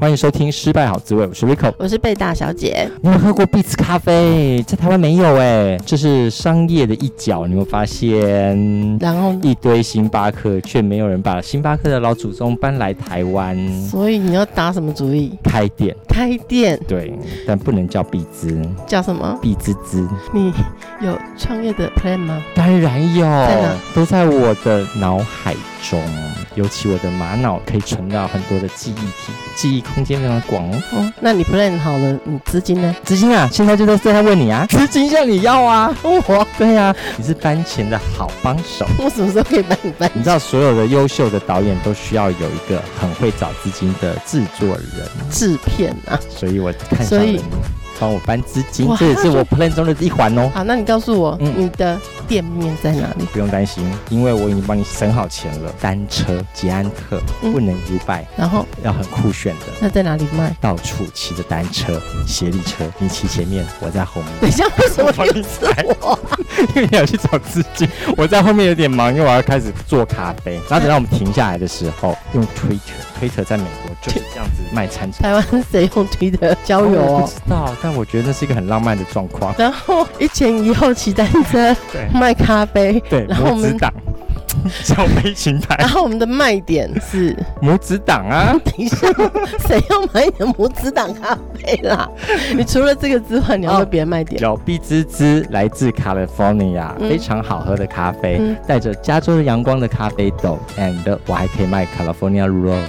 欢迎收听《失败好滋味》，我是 Rico，我是贝大小姐。你有喝过必滋咖啡？在台湾没有哎，这是商业的一角，你有发现？然后一堆星巴克，却没有人把星巴克的老祖宗搬来台湾。所以你要打什么主意？开店。开店。对，但不能叫必滋，叫什么？必滋滋。你有创业的 plan 吗？当然有，在哪？都在我的脑海中。尤其我的玛瑙可以存到很多的记忆体，记忆空间非常广哦。哦，那你 plan 好了，你资金呢？资金啊，现在就在在问你啊，资金向你要啊。哦，对呀、啊，你是搬钱的好帮手。我什么时候可以帮你搬？你知道所有的优秀的导演都需要有一个很会找资金的制作人、制片啊。所以我看上了你。帮我搬资金，这也是我 plan 中的一环哦。好，那你告诉我，嗯，你的店面在哪里？不用担心，因为我已经帮你省好钱了。单车捷安特不能 U-bike，然后要很酷炫的。那在哪里卖？到处骑着单车，斜力车，你骑前面，我在后面。等一下，为什么帮你踩我？因为你要去找资金，我在后面有点忙，因为我要开始做咖啡。然后等到我们停下来的时候，用 Twitter，Twitter 在美国就是这样子卖餐车。台湾谁用 Twitter 交友哦？不知道，但我觉得那是一个很浪漫的状况。然后一前一后骑单车，对，卖咖啡，对，然后我们挡。小飞行牌，然后我们的卖点是拇指党啊！等一下，谁要买你的拇指党咖啡啦？你除了这个之外，你要有别的卖点？有必滋滋，来自 California，非常好喝的咖啡，带着加州的阳光的咖啡豆，and 我还可以卖 California roll。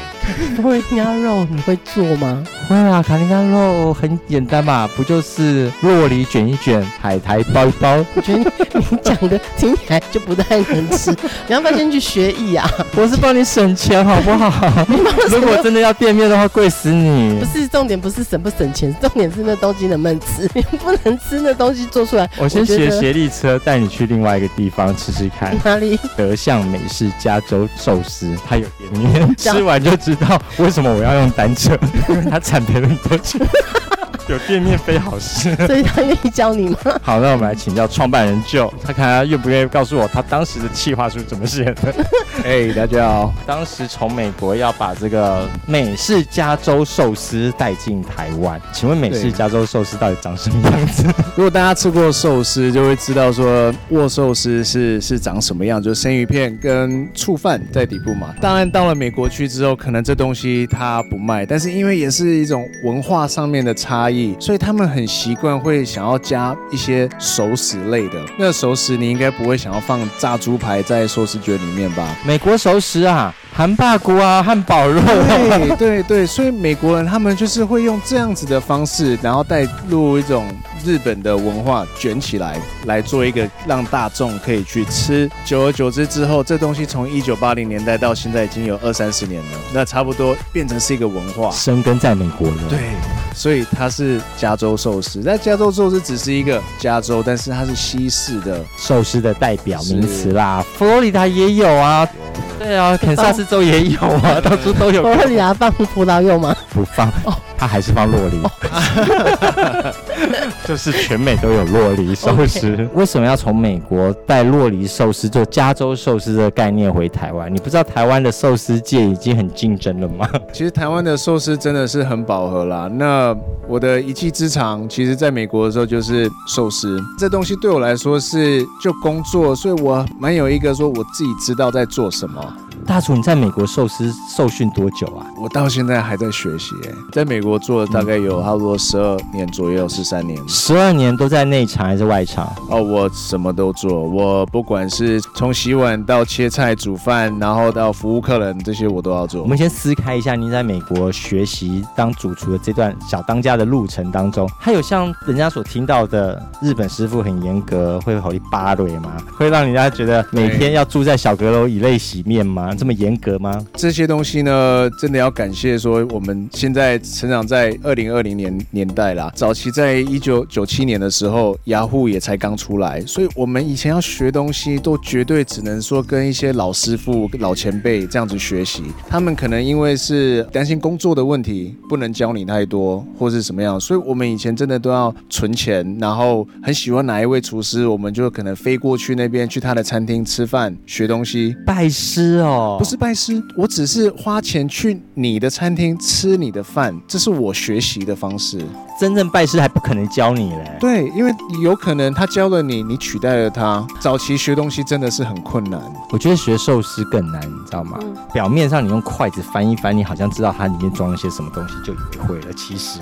California roll 你会做吗？会啊，California roll 很简单嘛，不就是酪梨卷一卷，海苔包一包？我觉得你讲的听起来就不太能吃。你要不要先去学艺啊？我是帮你省钱，好不好？如果真的要店面的话，贵死你。不是重点，不是省不省钱，重点是那东西能不能吃。你不能吃那东西做出来。我先学协力车，带你去另外一个地方吃吃看。哪里？德相美式加州寿司，它有店面，吃完就知道为什么我要用单车，因为它产别人多钱。有店面非好事，所以他愿意教你吗？好，那我们来请教创办人 Joe，他看他愿不愿意告诉我他当时的企划书怎么写的。哎、大家好，当时从美国要把这个美式加州寿司带进台湾，请问美式加州寿司到底长什么样子？如果大家吃过寿司，就会知道说握寿司是是长什么样，就是生鱼片跟醋饭在底部嘛。当然到了美国去之后，可能这东西它不卖，但是因为也是一种文化上面的差异。所以他们很习惯会想要加一些熟食类的。那熟食你应该不会想要放炸猪排在寿司卷里面吧？美国熟食啊，韩霸菇啊，汉堡肉。对对对，所以美国人他们就是会用这样子的方式，然后带入一种日本的文化卷起来，来做一个让大众可以去吃。久而久之之后，这东西从一九八零年代到现在已经有二三十年了，那差不多变成是一个文化，生根在美国了。对。所以它是加州寿司，但加州寿司只是一个加州，但是它是西式的寿司的代表名词啦。佛罗里达也有啊，对啊，肯萨斯州也有啊，到处都有。我问你啊放葡萄柚吗？不放。哦他还是放洛梨，就是全美都有洛梨寿司。Okay. 为什么要从美国带洛梨寿司做加州寿司的概念回台湾？你不知道台湾的寿司界已经很竞争了吗？其实台湾的寿司真的是很饱和啦。那我的一技之长，其实在美国的时候就是寿司。这东西对我来说是就工作，所以我蛮有一个说我自己知道在做什么。大厨，你在美国寿司受训多久啊？我到现在还在学习，在美国做了大概有差不多十二年左右，十三年。十二年都在内场还是外场？哦，我什么都做，我不管是从洗碗到切菜、煮饭，然后到服务客人，这些我都要做。我们先撕开一下您在美国学习当主厨的这段小当家的路程当中，还有像人家所听到的日本师傅很严格，会好一巴雷吗？会让人家觉得每天要住在小阁楼以泪洗面吗？这么严格吗？这些东西呢，真的要感谢说我们现在成长在二零二零年年代啦。早期在一九九七年的时候，雅虎也才刚出来，所以我们以前要学东西都绝对只能说跟一些老师傅、老前辈这样子学习。他们可能因为是担心工作的问题，不能教你太多，或是什么样，所以我们以前真的都要存钱，然后很喜欢哪一位厨师，我们就可能飞过去那边去他的餐厅吃饭学东西，拜师哦，不是拜师，我只是花钱去你的餐厅吃你的饭，这是我学习的方式。真正拜师还不可能教你嘞，对，因为有可能他教了你，你取代了他。早期学东西真的是很困难，我觉得学寿司更难，你知道吗？嗯、表面上你用筷子翻一翻，你好像知道它里面装了些什么东西，就以为会了。其实，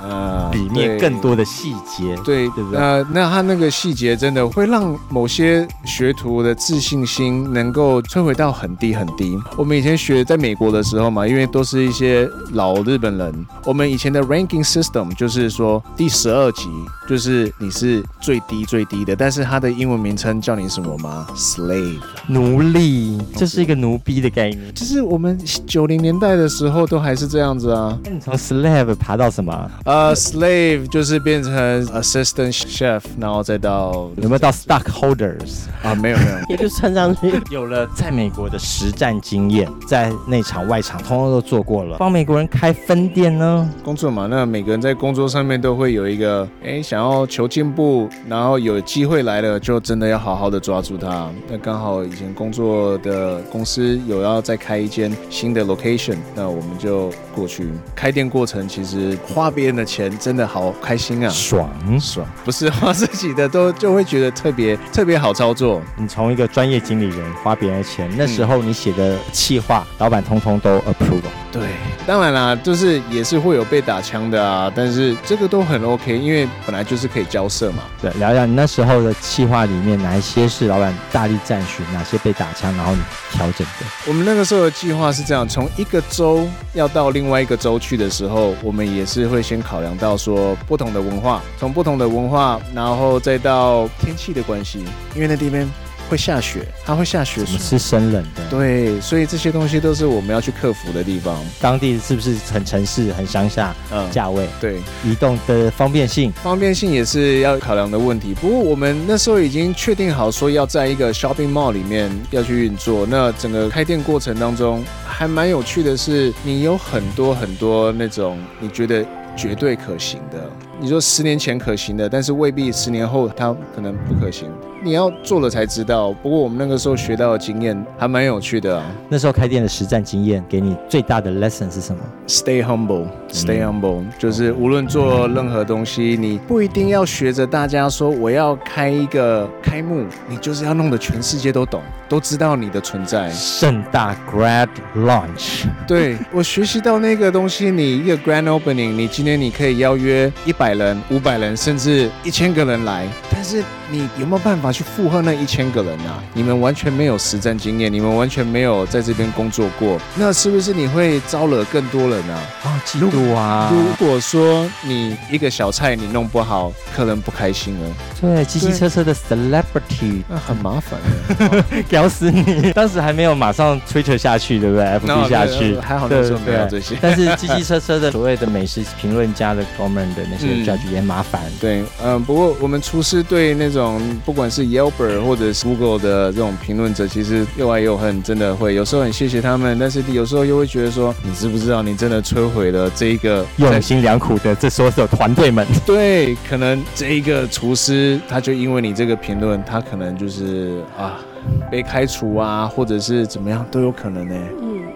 呃，里面更多的细节，对对不对？呃，那他那个细节真的会让某些学徒的自信心能够摧毁到很低很低。我们以前学在美国的时候嘛，因为都是一些老日本人，我们以前的 ranking system 就是。说第十二级就是你是最低最低的，但是它的英文名称叫你什么吗？Slave，奴隶，这是一个奴婢的概念。就是我们九零年代的时候都还是这样子啊。那你从 Slave 爬到什么？呃、uh,，Slave 就是变成 Assistant Chef，然后再到有没有到 Stockholders 啊？没有没有，也就穿上去。有了在美国的实战经验，在内场外场通通都做过了，帮美国人开分店呢？工作嘛，那每个人在工作。上面都会有一个，哎，想要求进步，然后有机会来了，就真的要好好的抓住它。那刚好以前工作的公司有要再开一间新的 location，那我们就过去。开店过程其实花别人的钱真的好开心啊，爽爽，不是花自己的都就会觉得特别特别好操作。你从一个专业经理人花别人的钱，那时候你写的企划，老板通通都 approve。对，当然啦，就是也是会有被打枪的啊，但是。这个都很 OK，因为本来就是可以交涉嘛。对，聊聊你那时候的企划里面，哪一些是老板大力赞许，哪些被打枪，然后你调整的。我们那个时候的计划是这样：从一个州要到另外一个州去的时候，我们也是会先考量到说不同的文化，从不同的文化，然后再到天气的关系，因为那地方。会下雪，它会下雪，是生冷的。对，所以这些东西都是我们要去克服的地方。当地是不是很城市、很乡下？嗯，价位对，移动的方便性，方便性也是要考量的问题。不过我们那时候已经确定好，说要在一个 shopping mall 里面要去运作。那整个开店过程当中，还蛮有趣的是，你有很多很多那种你觉得绝对可行的，你说十年前可行的，但是未必十年后它可能不可行。你要做了才知道。不过我们那个时候学到的经验还蛮有趣的啊。那时候开店的实战经验，给你最大的 lesson 是什么？Stay humble，Stay humble，嗯，就是无论做任何东西，你不一定要学着大家说我要开一个开幕，你就是要弄得全世界都懂，都知道你的存在。盛大 Grand Launch，对，我学习到那个东西，你一个 Grand Opening，你今天你可以邀约一百人、五百人，甚至一千个人来，但是你有没有办法？去附和那一千个人啊！你们完全没有实战经验，你们完全没有在这边工作过，那是不是你会招惹更多人啊？啊，嫉妒啊！如果说你一个小菜你弄不好，客人不开心了。对，机机车车的 celebrity，那很麻烦，屌死你！当时还没有马上 Twitter 下去，对不对？FB 下去，还好那时候没有这些。但是机机车车的所谓的美食评论家的 comment 的那些 judge 也麻烦。对，嗯，不过我们厨师对那种不管是 Yelp 或者是 Google 的这种评论者，其实又爱又恨，真的会有时候很谢谢他们，但是有时候又会觉得说，你知不知道你真的摧毁了这一个用心良苦的这所有团队们？对，可能这一个厨师他就因为你这个评论，他可能就是啊被开除啊，或者是怎么样都有可能呢。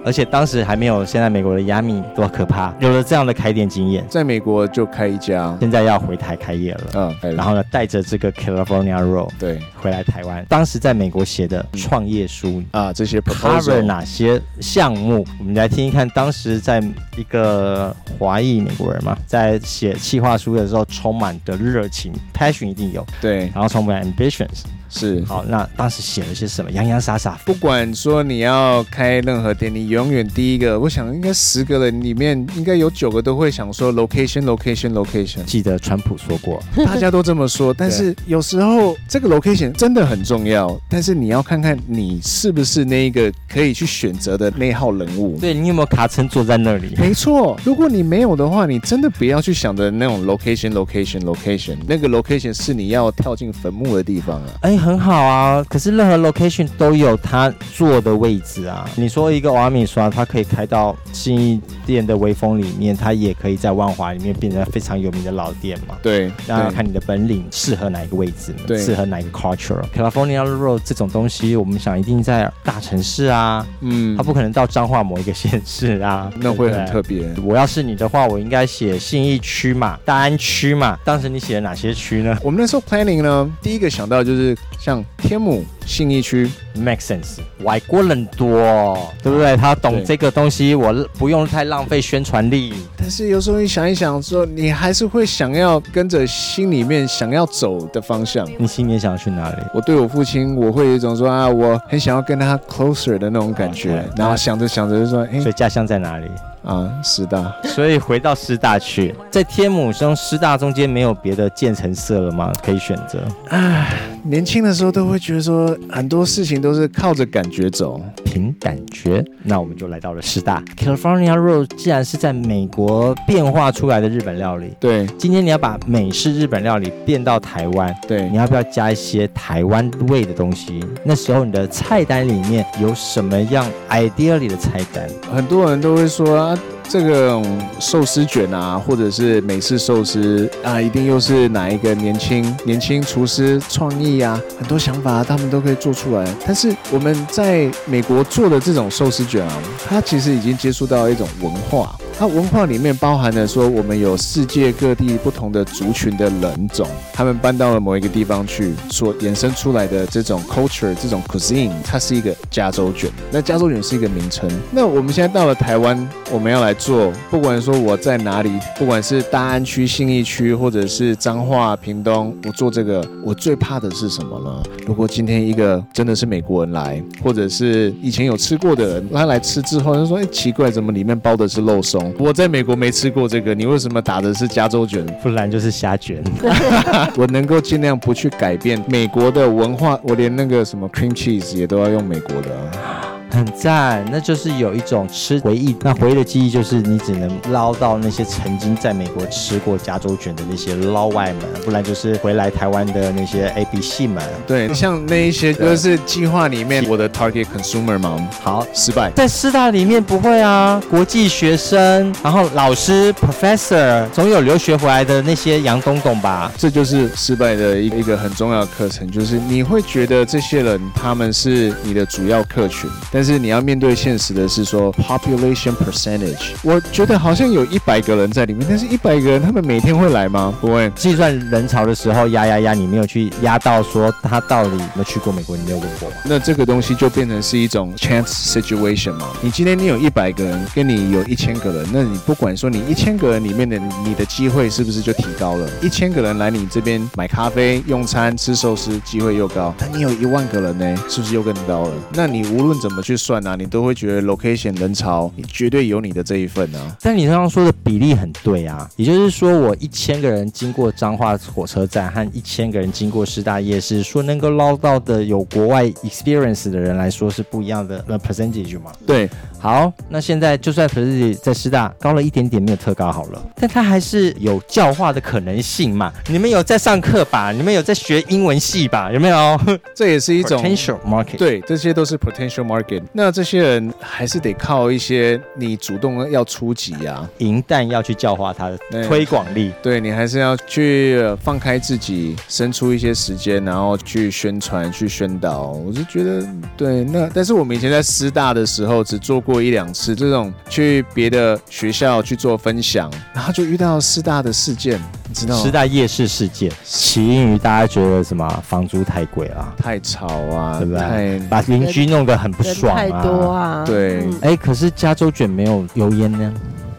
而且当时还没有现在美国的 Yummy 多可怕，有了这样的开店经验，在美国就开一家，现在要回台开业了。嗯，然后呢，带着这个 California Roll 对回来台湾。当时在美国写的创业书啊，这些 cover 哪些项目？我们来听一看，当时在一个华裔美国人嘛，在写企划书的时候充满的热情，passion 一定有。对，然后充满 ambitions。是。好，那当时写了些什么？洋洋洒洒，不管说你要开任何店，你永远第一个，我想应该十个人里面应该有九个都会想说 location，location，location。记得川普说过，大家都这么说。但是有时候这个 location 真的很重要，但是你要看看你是不是那一个可以去选择的那号人物。对，你有没有卡称坐在那里？没错，如果你没有的话，你真的不要去想着那种 location，location，location，那个 location 是你要跳进坟墓的地方啊。哎，很好啊，可是任何 location 都有他坐的位置啊。你说一个瓦米刷，它可以开到信义店的微风里面，它也可以在万华里面变成非常有名的老店嘛。对，那要看你的本领适合哪一个位置，对，适合哪一个 culture。California Road 这种东西，我们想一定在大城市啊，嗯，它不可能到彰化某一个县市啊，那会很特别。我要是你的话，我应该写信义区嘛，大安区嘛。当时你写了哪些区呢？我们那时候 planning 呢，第一个想到就是像天母。信义区 make sense，外国人多，对不对？他懂这个东西，我不用太浪费宣传力。但是有时候你想一想，说你还是会想要跟着心里面想要走的方向。你心里想要去哪里？我对我父亲，我会有一种说啊，我很想要跟他 closer 的那种感觉。Okay, 然后想着想着就说，哎，所以家乡在哪里？啊，师大。所以回到师大去，在天母跟师大中间没有别的建成色了吗？可以选择。唉，年轻的时候都会觉得说。很多事情都是靠着感觉走，凭感觉。那我们就来到了师大。California Roll 既然是在美国变化出来的日本料理，对。今天你要把美式日本料理变到台湾，对，你要不要加一些台湾味的东西？那时候你的菜单里面有什么样 idea 里的菜单？很多人都会说啊。这个寿司卷啊，或者是美式寿司啊，一定又是哪一个年轻年轻厨师创意啊，很多想法他们都可以做出来。但是我们在美国做的这种寿司卷啊，它其实已经接触到一种文化。它文化里面包含了说，我们有世界各地不同的族群的人种，他们搬到了某一个地方去，所衍生出来的这种 culture，这种 cuisine，它是一个加州卷。那加州卷是一个名称。那我们现在到了台湾，我们要来做，不管说我在哪里，不管是大安区、信义区，或者是彰化、屏东，我做这个，我最怕的是什么呢？如果今天一个真的是美国人来，或者是以前有吃过的人，他来吃之后，他说：“哎，奇怪，怎么里面包的是肉松？”我在美国没吃过这个，你为什么打的是加州卷？不然就是虾卷。我能够尽量不去改变美国的文化，我连那个什么 cream cheese 也都要用美国的。很赞，那就是有一种吃回忆。那回忆的记忆就是你只能捞到那些曾经在美国吃过加州卷的那些捞外们，不然就是回来台湾的那些 A B C 们。对，像那一些就是计划里面我的 target consumer 嘛。好，失败。在师大里面不会啊，国际学生，然后老师 professor 总有留学回来的那些洋东东吧。这就是失败的一一个很重要的课程，就是你会觉得这些人他们是你的主要客群，但但是你要面对现实的是说，population percentage，我觉得好像有一百个人在里面，但是一百个人他们每天会来吗？不会。计算人潮的时候压压压，你没有去压到说他到底有没有去过美国，你没有问过。那这个东西就变成是一种 chance situation 嘛。你今天你有一百个人，跟你有一千个人，那你不管说你一千个人里面的你的机会是不是就提高了？一千个人来你这边买咖啡、用餐、吃寿司，机会又高。但你有一万个人呢，是不是又更高了？那你无论怎么去。算啊，你都会觉得 location 人潮，你绝对有你的这一份啊。但你刚刚说的比例很对啊，也就是说，我一千个人经过彰化火车站和一千个人经过师大夜市，说能够捞到的有国外 experience 的人来说是不一样的那 percentage 嘛？对。好，那现在就算 percentage 在师大高了一点点，没有特高好了，但他还是有教化的可能性嘛？你们有在上课吧？你们有在学英文系吧？有没有？这也是一种 potential market。对，这些都是 potential market。那这些人还是得靠一些你主动要出击啊，银弹要去教化他的推广力。对，你还是要去放开自己，伸出一些时间，然后去宣传、去宣导。我是觉得，对，那但是我们以前在师大的时候，只做过一两次这种去别的学校去做分享，然后就遇到师大的事件。你知道师大夜市事件起因于大家觉得什么房租太贵啊，太吵啊，对不对？太把邻居弄得很不爽啊，太多啊。对，哎、嗯，可是加州卷没有油烟呢。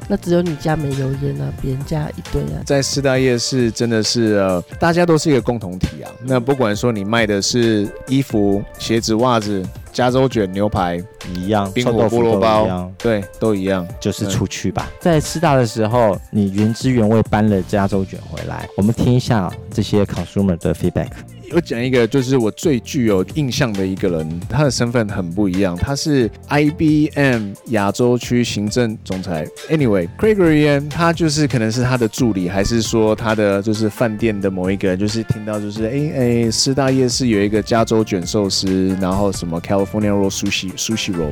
那只有你家没油烟啊，别人家一堆啊。在四大夜市真的是呃，大家都是一个共同体啊。那不管说你卖的是衣服、鞋子、袜子。加州卷、牛排一样，冰火菠萝包，对，都一样，就是出去吧。在师大的时候，你原汁原味搬了加州卷回来，我们听一下这些 consumer 的 feedback。我讲一个，就是我最具有印象的一个人，他的身份很不一样，他是 IBM 亚洲区行政总裁。Anyway，Gregory，他就是可能是他的助理，还是说他的就是饭店的某一个人，就是听到就是哎哎，师大夜市有一个加州卷寿司，然后什么 California Roll Sushi Sushi Roll，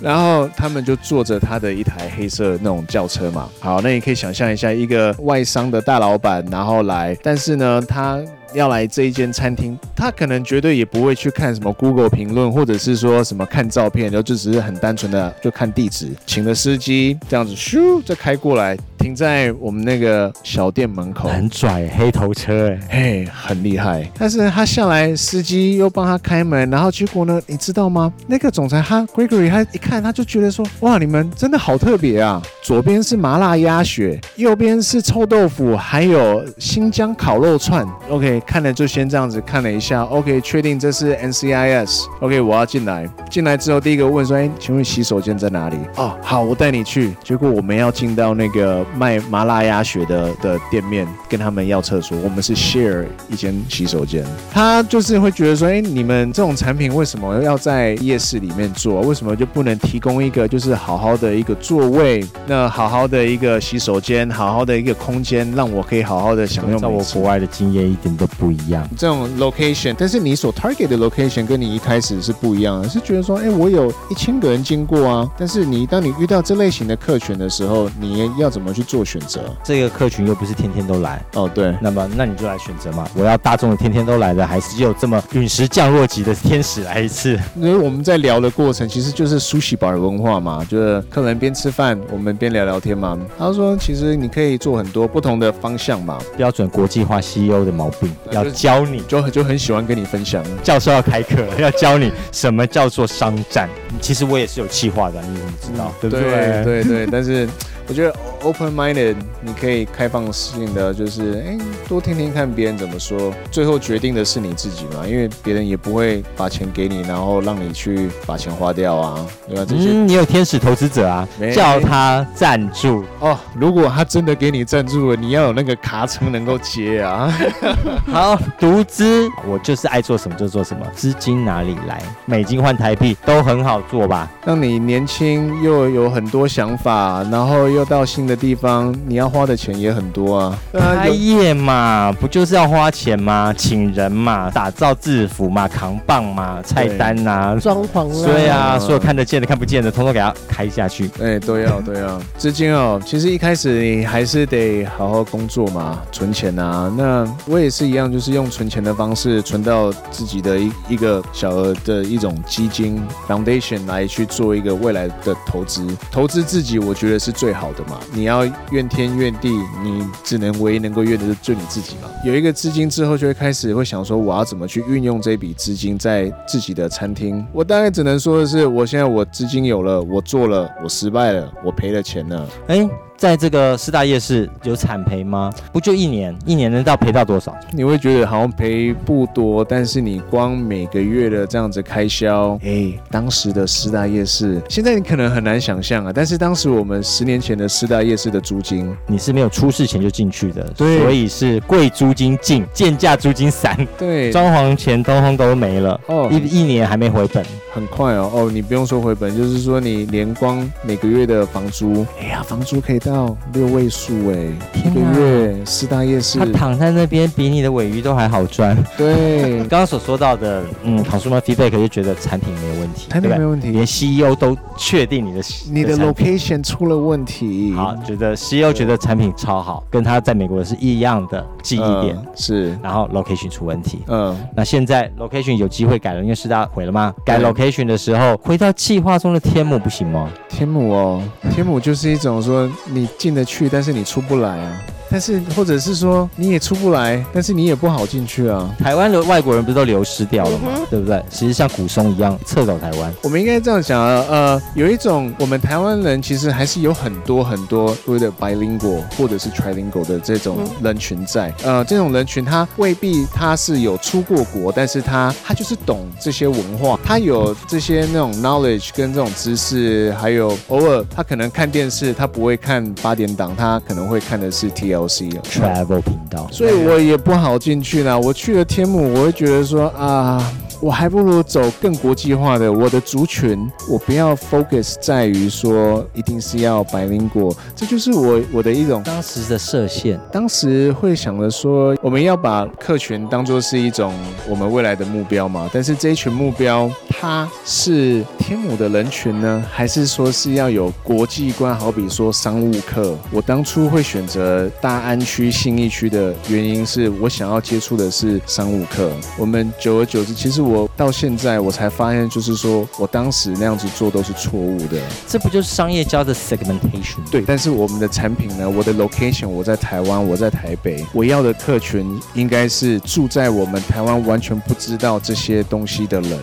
然后他们就坐着他的一台黑色那种轿车嘛。好，那你可以想象一下，一个外商的大老板，然后来，但是呢，他。要来这一间餐厅，他可能绝对也不会去看什么 Google 评论，或者是说什么看照片，然后就只是很单纯的就看地址，请了司机这样子咻再开过来，停在我们那个小店门口，很拽，黑头车哎，嘿，很厉害。但是他下来，司机又帮他开门，然后结果呢，你知道吗？那个总裁他 Gregory 他一看他就觉得说，哇，你们真的好特别啊！左边是麻辣鸭血，右边是臭豆腐，还有新疆烤肉串，OK。看了就先这样子看了一下，OK，确定这是 NCIS，OK，我要进来。进来之后，第一个问说：“哎，请问洗手间在哪里？”哦，好，我带你去。结果我们要进到那个卖麻辣鸭血的的店面，跟他们要厕所。我们是 share 一间洗手间。他就是会觉得说：“哎，你们这种产品为什么要在夜市里面做？为什么就不能提供一个就是好好的一个座位，那好好的一个洗手间，好好的一个空间，让我可以好好的享用？”在我国外的经验一点都。不一样，这种 location，但是你所 target 的 location 跟你一开始是不一样的，是觉得说，哎，我有一千个人经过啊，但是你当你遇到这类型的客群的时候，你要怎么去做选择？这个客群又不是天天都来哦，对，那么那你就来选择嘛，我要大众的天天都来的，还是只有这么陨石降落级的天使来一次？因为我们在聊的过程其实就是 sushi bar 文化嘛，就是客人边吃饭，我们边聊聊天嘛。他说，其实你可以做很多不同的方向嘛，标准国际化 CEO 的毛病。要教你，就就很喜欢跟你分享。教授要开课了，要教你什么叫做商战。其实我也是有计划的，你怎么知道？对不对？对对对，但是。我觉得 open minded，你可以开放性的，就是哎，多听听看别人怎么说，最后决定的是你自己嘛，因为别人也不会把钱给你，然后让你去把钱花掉啊，对吧？这些、嗯、你有天使投资者啊，叫他赞助哦。如果他真的给你赞助了，你要有那个卡层能够接啊。好，独资，我就是爱做什么就做什么，资金哪里来？美金换台币都很好做吧？让你年轻又有很多想法，然后又。到新的地方，你要花的钱也很多啊。开业嘛，不就是要花钱吗？请人嘛，打造制服嘛，扛棒嘛，菜单呐、啊，装潢啊，对啊，所有看得见的、看不见的，通通给他开下去。哎，都要 都要。资金哦，其实一开始你还是得好好工作嘛，存钱啊。那我也是一样，就是用存钱的方式存到自己的一一个小额的一种基金 foundation 来去做一个未来的投资。投资自己，我觉得是最好。好的嘛，你要怨天怨地，你只能唯一能够怨的就是你自己嘛。有一个资金之后，就会开始会想说，我要怎么去运用这笔资金在自己的餐厅。我大概只能说的是，我现在我资金有了，我做了，我失败了，我赔了钱了。哎。在这个四大夜市有产赔吗？不就一年，一年能到赔到多少？你会觉得好像赔不多，但是你光每个月的这样子开销，哎，当时的四大夜市，现在你可能很难想象啊。但是当时我们十年前的四大夜市的租金，你是没有出事前就进去的，对，所以是贵租金进，贱价租金散，对，装潢钱通通都没了，哦，一一年还没回本，很快哦，哦，你不用说回本，就是说你连光每个月的房租，哎呀，房租可以到。到六位数哎，一个月四大夜市，他躺在那边比你的尾鱼都还好赚。对，刚刚所说到的，嗯，consumer feedback 就觉得产品没有问题，产品没有问题，连 CEO 都确定你的你的 location 出了问题。好，觉得 CEO 觉得产品超好，跟他在美国是一样的记忆点是，然后 location 出问题。嗯，那现在 location 有机会改了，因为四大毁了吗？改 location 的时候，回到计划中的天母不行吗？天母哦，天母就是一种说你。你进得去，但是你出不来啊。但是或者是说你也出不来，但是你也不好进去啊。台湾的外国人不是都流失掉了吗？嗯、对不对？其实像古松一样撤走台湾。我们应该这样想啊，呃，有一种我们台湾人其实还是有很多很多所谓的 bilingual 或者是 trilingual 的这种人群在。呃，这种人群他未必他是有出过国，但是他他就是懂这些文化，他有这些那种 knowledge 跟这种知识，还有偶尔他可能看电视，他不会看八点档，他可能会看的是 TLC travel 频道，所以我也不好进去啦。我去了天母，我会觉得说啊。我还不如走更国际化的，我的族群，我不要 focus 在于说一定是要白领国，这就是我我的一种当时的设限。当时会想着说，我们要把客群当做是一种我们未来的目标嘛？但是这一群目标，它是天母的人群呢，还是说是要有国际观？好比说商务客，我当初会选择大安区、信义区的原因是我想要接触的是商务客。我们久而久之，其实我。我到现在我才发现，就是说我当时那样子做都是错误的。这不就是商业教的 segmentation？对，但是我们的产品呢？我的 location 我在台湾，我在台北，我要的客群应该是住在我们台湾完全不知道这些东西的人。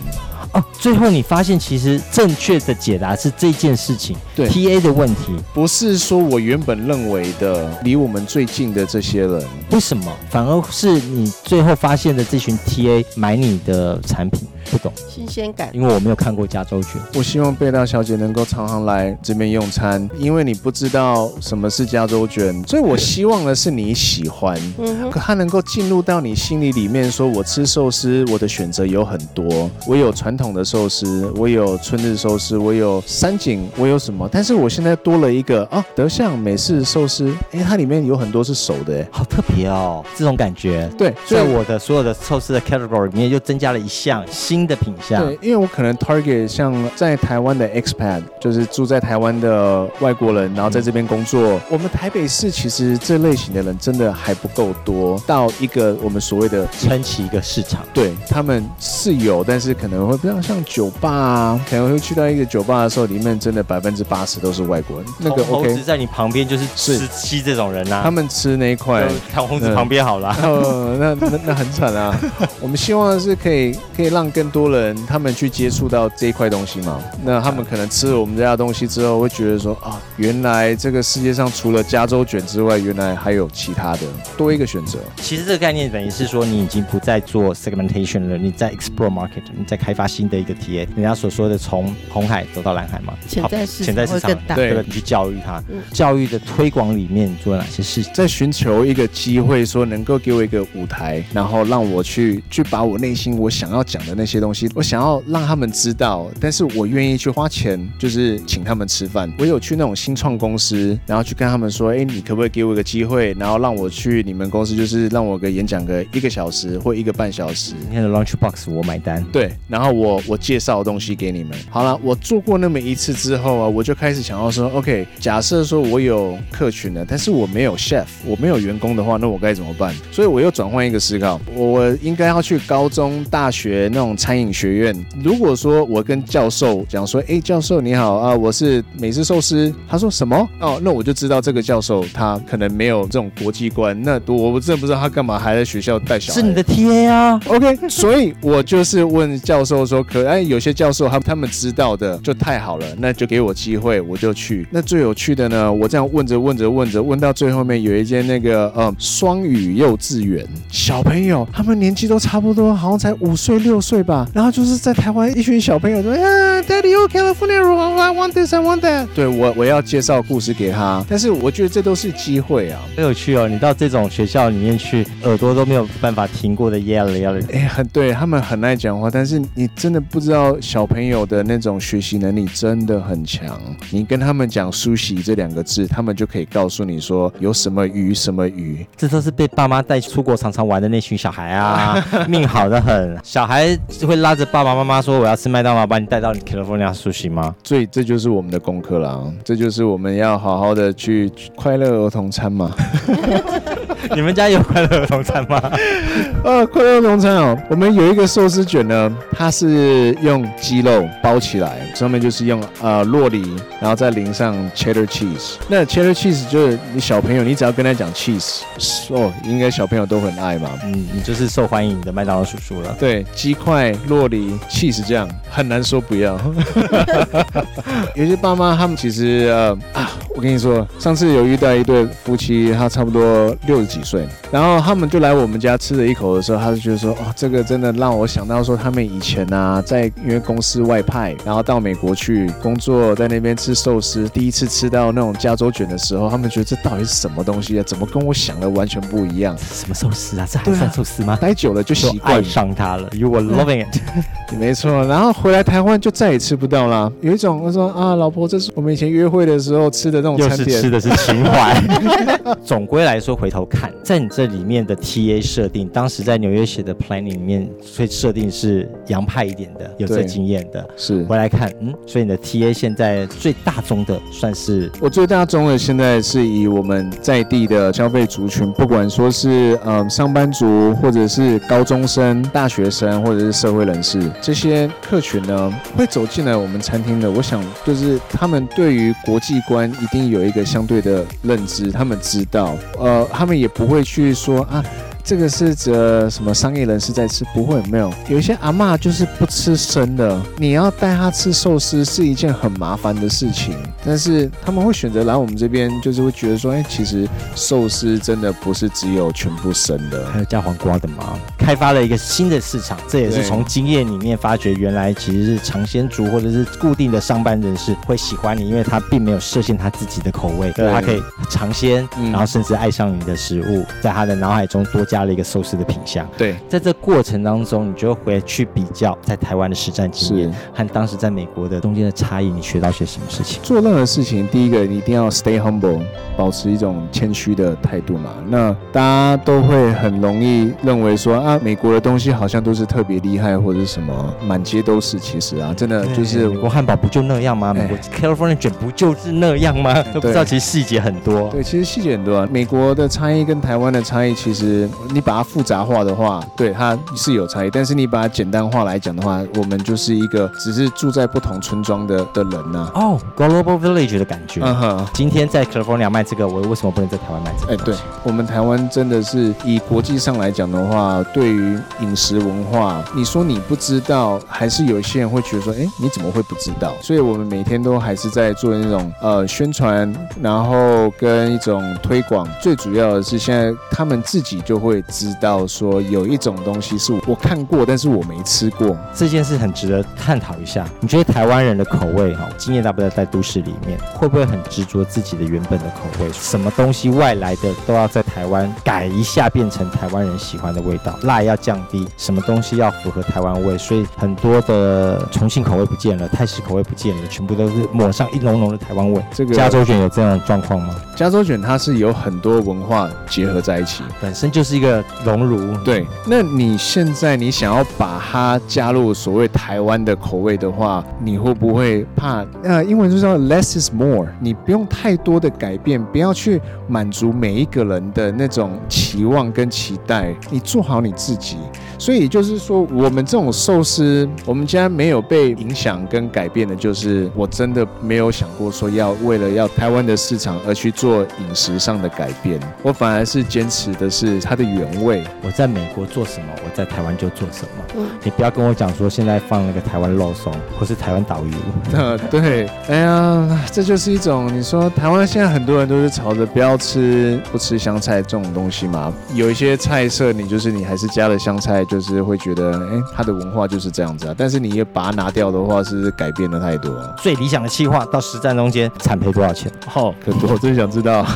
哦，最后你发现其实正确的解答是这件事情，对。TA 的问题，不是说我原本认为的离我们最近的这些人，为什么？反而是你最后发现的这群 TA 买你的产品？不懂新鲜感，因为我没有看过加州卷。我希望贝大小姐能够常常来这边用餐，因为你不知道什么是加州卷，所以我希望的是你喜欢，嗯，可它能够进入到你心里里面，说我吃寿司，我的选择有很多，我有传统的寿司，我有春日寿司，我有山景，我有什么？但是我现在多了一个啊，德相美式寿司，哎，它里面有很多是熟的，哎，好特别哦，这种感觉。对，所以我的所有的寿司的 category 里面又增加了一项新。新的品相，对，因为我可能 target 像在台湾的 expat，就是住在台湾的外国人，然后在这边工作。嗯、我们台北市其实这类型的人真的还不够多，到一个我们所谓的撑起一个市场。对，他们是有，但是可能会比较像酒吧啊，可能会去到一个酒吧的时候，里面真的百分之八十都是外国人。那个 OK，在你旁边就是吃鸡这种人呐、啊，他们吃那一块，看猴子旁边好了。哦，那那那很惨啊。我们希望是可以可以让更多人他们去接触到这一块东西嘛？那他们可能吃了我们家的东西之后，会觉得说啊，原来这个世界上除了加州卷之外，原来还有其他的，多一个选择。其实这个概念等于是说，你已经不再做 segmentation 了，你在 explore market，你在开发新的一个 TA。人家所说的从红海走到蓝海嘛，潜在市场潜在市场对，对，你去教育他，嗯、教育的推广里面做了哪些事情？在寻求一个机会，说能够给我一个舞台，然后让我去去把我内心我想要讲的那些东西。我想要让他们知道，但是我愿意去花钱，就是请他们吃饭。我有去那种新创公司，然后去跟他们说，哎，你可不可以给我一个机会，然后让我去你们公司，就是让我个演讲个一个小时或一个半小时。今天的 Lunch Box 我买单。对，然后我我介绍东西给你们。好了，我做过那么一次之后啊，我就开始想要说，OK，假设说我有客群了，但是我没有 chef，我没有员工的话，那我该怎么办？所以我又转换一个思考，我应该要去高中、大学那种餐饮学。院，如果说我跟教授讲说，哎，教授你好啊，我是美式寿司，他说什么？哦，那我就知道这个教授他可能没有这种国际观，那我我真的不知道他干嘛还在学校带小孩。是你的 TA 啊，OK，所以我就是问教授说，可哎，有些教授他他们知道的就太好了，那就给我机会，我就去。那最有趣的呢，我这样问着问着问着，问到最后面有一间那个呃双语幼稚园，小朋友他们年纪都差不多，好像才五岁六岁吧，然后。就是在台湾，一群小朋友说：“呀，Daddy，You California，I want this，I want that。”对我，我要介绍故事给他。但是我觉得这都是机会啊，很有趣哦。你到这种学校里面去，耳朵都没有办法停过的 yell yell。哎，很对，他们很爱讲话，但是你真的不知道小朋友的那种学习能力真的很强。你跟他们讲 sushi 这两个字，他们就可以告诉你说有什么鱼什么鱼。这都是被爸妈带出国常常玩的那群小孩啊，命好的很。小孩会拉着。爸爸妈妈说：“我要吃麦当劳，把你带到你 California Sushi 吗？”所以这就是我们的功课了，这就是我们要好好的去快乐儿童餐嘛。你们家有快乐儿童餐吗？呃，快乐儿童餐哦，我们有一个寿司卷呢，它是用鸡肉包起来，上面就是用呃洛梨，然后再淋上 cheddar cheese。那 cheddar cheese 就是你小朋友，你只要跟他讲 cheese，哦，应该小朋友都很爱嘛。嗯，你就是受欢迎的麦当劳叔叔了。对，鸡块、洛梨、cheese 这样很难说不要。有些爸妈他们其实呃啊，我跟你说，上次有遇到一对夫妻，他差不多六十几岁，然后他们就来我们家吃了一口的时候，他就觉得说，哦，这个真的让我想到说，他们以前啊，在因为公司外派，然后到美国去工作，在那边吃寿司，第一次吃到那种加州卷的时候，他们觉得这到底是什么东西啊？怎么跟我想的完全不一样？什么寿司啊？这还算寿司吗？待久了就习惯爱上它了。You were loving it，没错。然后回来台湾就再也吃不到了。有一种我说啊，老婆，这是我们以前约会的时候吃的那种餐点，又是吃的是情怀。总归来说，回头看，在你这里面的 TA 设定，当时在纽约写的 planning 里面，所以设定是洋派一点的，有这经验的。是回来看，嗯，所以你的 TA 现在最大宗的算是我最大宗的，现在是以我们在地的消费族群，不管说是嗯上班族，或者是高中生、大学生，或者是社会人士，这些客群呢，会走进来我们餐厅的。我想就是他们对于国际观一定有一个相对的认知，他们知道，呃，他们也不会去说啊。这个是指什么商业人士在吃？不会，没有。有一些阿妈就是不吃生的，你要带她吃寿司是一件很麻烦的事情。但是他们会选择来我们这边，就是会觉得说，哎，其实寿司真的不是只有全部生的，还有加黄瓜的吗？开发了一个新的市场，这也是从经验里面发觉，原来其实是尝鲜族或者是固定的上班人士会喜欢你，因为他并没有设限他自己的口味，对，他可以尝鲜，然后甚至爱上你的食物，在他的脑海中多加。加了一个寿司的品相，对，在这过程当中，你就会回去比较在台湾的实战经验和当时在美国的中间的差异，你学到些什么事情？做任何事情，第一个你一定要 stay humble，保持一种谦虚的态度嘛。那大家都会很容易认为说啊，美国的东西好像都是特别厉害或者是什么，满街都是。其实啊，真的就是美国汉堡不就那样吗？美国 California 卷不就是那样吗？都不知道其实细节很多。对，其实细节很多啊。美国的差异跟台湾的差异，其实。你把它复杂化的话，对，它是有差异。但是你把它简单化来讲的话，我们就是一个只是住在不同村庄的的人呐、啊。哦、oh，Global Village 的感觉。嗯哼。今天在 California 卖这个，我为什么不能在台湾卖这个？哎，对，我们台湾真的是以国际上来讲的话，对于饮食文化，你说你不知道，还是有一些人会觉得说，哎，你怎么会不知道？所以我们每天都还是在做那种呃宣传，然后跟一种推广。最主要的是现在他们自己就会。知道说有一种东西是我看过，但是我没吃过。这件事很值得探讨一下。你觉得台湾人的口味哈，经验大不大？在都市里面会不会很执着自己的原本的口味？什么东西外来的都要在台湾改一下，变成台湾人喜欢的味道？辣要降低，什么东西要符合台湾味？所以很多的重庆口味不见了，泰式口味不见了，全部都是抹上一浓浓的台湾味。这个加州卷有这样的状况吗？加州卷它是有很多文化结合在一起，本身就是一个。熔炉对，那你现在你想要把它加入所谓台湾的口味的话，你会不会怕？呃，英文就叫 less is more，你不用太多的改变，不要去满足每一个人的那种期望跟期待，你做好你自己。所以就是说，我们这种寿司，我们家没有被影响跟改变的，就是我真的没有想过说要为了要台湾的市场而去做饮食上的改变，我反而是坚持的是它的原。味，我在美国做什么，我在台湾就做什么。嗯，你不要跟我讲说现在放那个台湾肉松或是台湾导游。呃，对，哎呀，这就是一种你说台湾现在很多人都是吵着不要吃不吃香菜这种东西嘛。有一些菜色你就是你还是加了香菜，就是会觉得哎，他的文化就是这样子啊。但是你也把它拿掉的话，是不是改变了太多？最理想的企划到实战中间产赔多少钱？好，可多，我真想知道。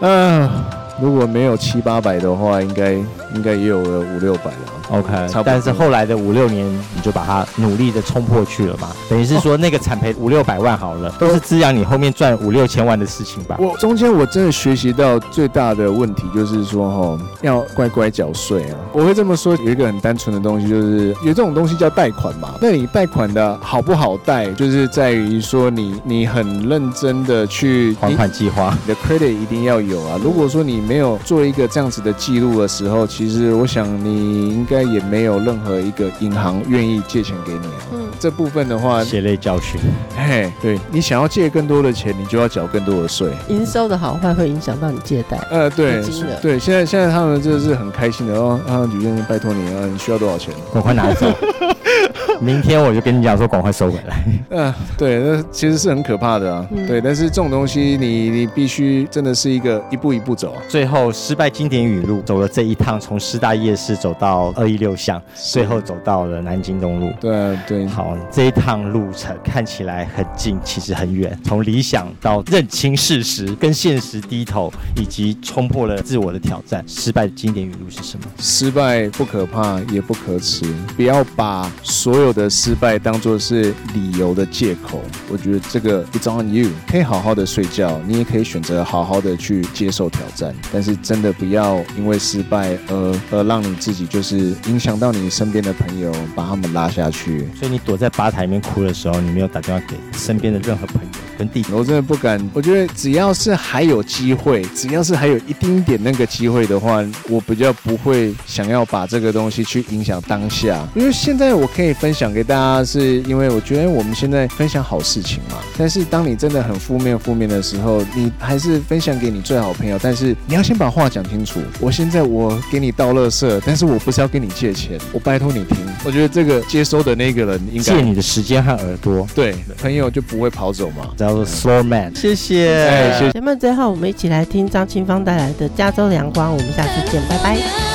嗯。如果没有七八百的话，应该应该也有了五六百了。OK，但是后来的五六年，你就把它努力的冲破去了嘛？等于是说那个产赔五六百万好了，都是滋养你后面赚五六千万的事情吧？我中间我真的学习到最大的问题就是说，哈，要乖乖缴税啊。我会这么说，有一个很单纯的东西，就是有这种东西叫贷款嘛。那你贷款的好不好贷，就是在于说你你很认真的去还款计划，你的 credit 一定要有啊。如果说你没有做一个这样子的记录的时候，其实我想你应该。也没有任何一个银行愿意借钱给你啊。嗯，这部分的话，血泪教训。嘿，对，你想要借更多的钱，你就要缴更多的税。营收的好坏会影响到你借贷。呃，对，对，现在现在他们这是很开心的哦。啊，吕先生，拜托你啊，你需要多少钱？赶快拿走。明天我就跟你讲说，赶快收回来。嗯、呃，对，那其实是很可怕的啊。嗯、对，但是这种东西你，你你必须真的是一个一步一步走。最后失败经典语录，走了这一趟，从师大夜市走到二一六巷，最后走到了南京东路。对对。好，这一趟路程看起来很近，其实很远。从理想到认清事实，跟现实低头，以及冲破了自我的挑战。失败的经典语录是什么？失败不可怕，也不可耻。不要把所有的失败当做是理由的借口，我觉得这个 it's on you，可以好好的睡觉，你也可以选择好好的去接受挑战，但是真的不要因为失败而而让你自己就是影响到你身边的朋友，把他们拉下去。所以你躲在吧台里面哭的时候，你没有打电话给身边的任何朋友跟弟弟？我真的不敢。我觉得只要是还有机会，只要是还有一丁点那个机会的话，我比较不会想要把这个东西去影响当下，因为现在我可以分享给大家，是因为我觉得我们现在分享好事情嘛。但是当你真的很负面负面的时候，你还是分享给你最好朋友。但是你要先把话讲清楚。我现在我给你倒垃圾，但是我不是要跟你借钱，我拜托你听。我觉得这个接收的那个人应该借你的时间和耳朵，对，朋友就不会跑走嘛。叫做 Slow Man，谢谢。哎，谢谢。节目最后我们一起来听张清芳带来的《加州阳光》，我们下次见，拜拜。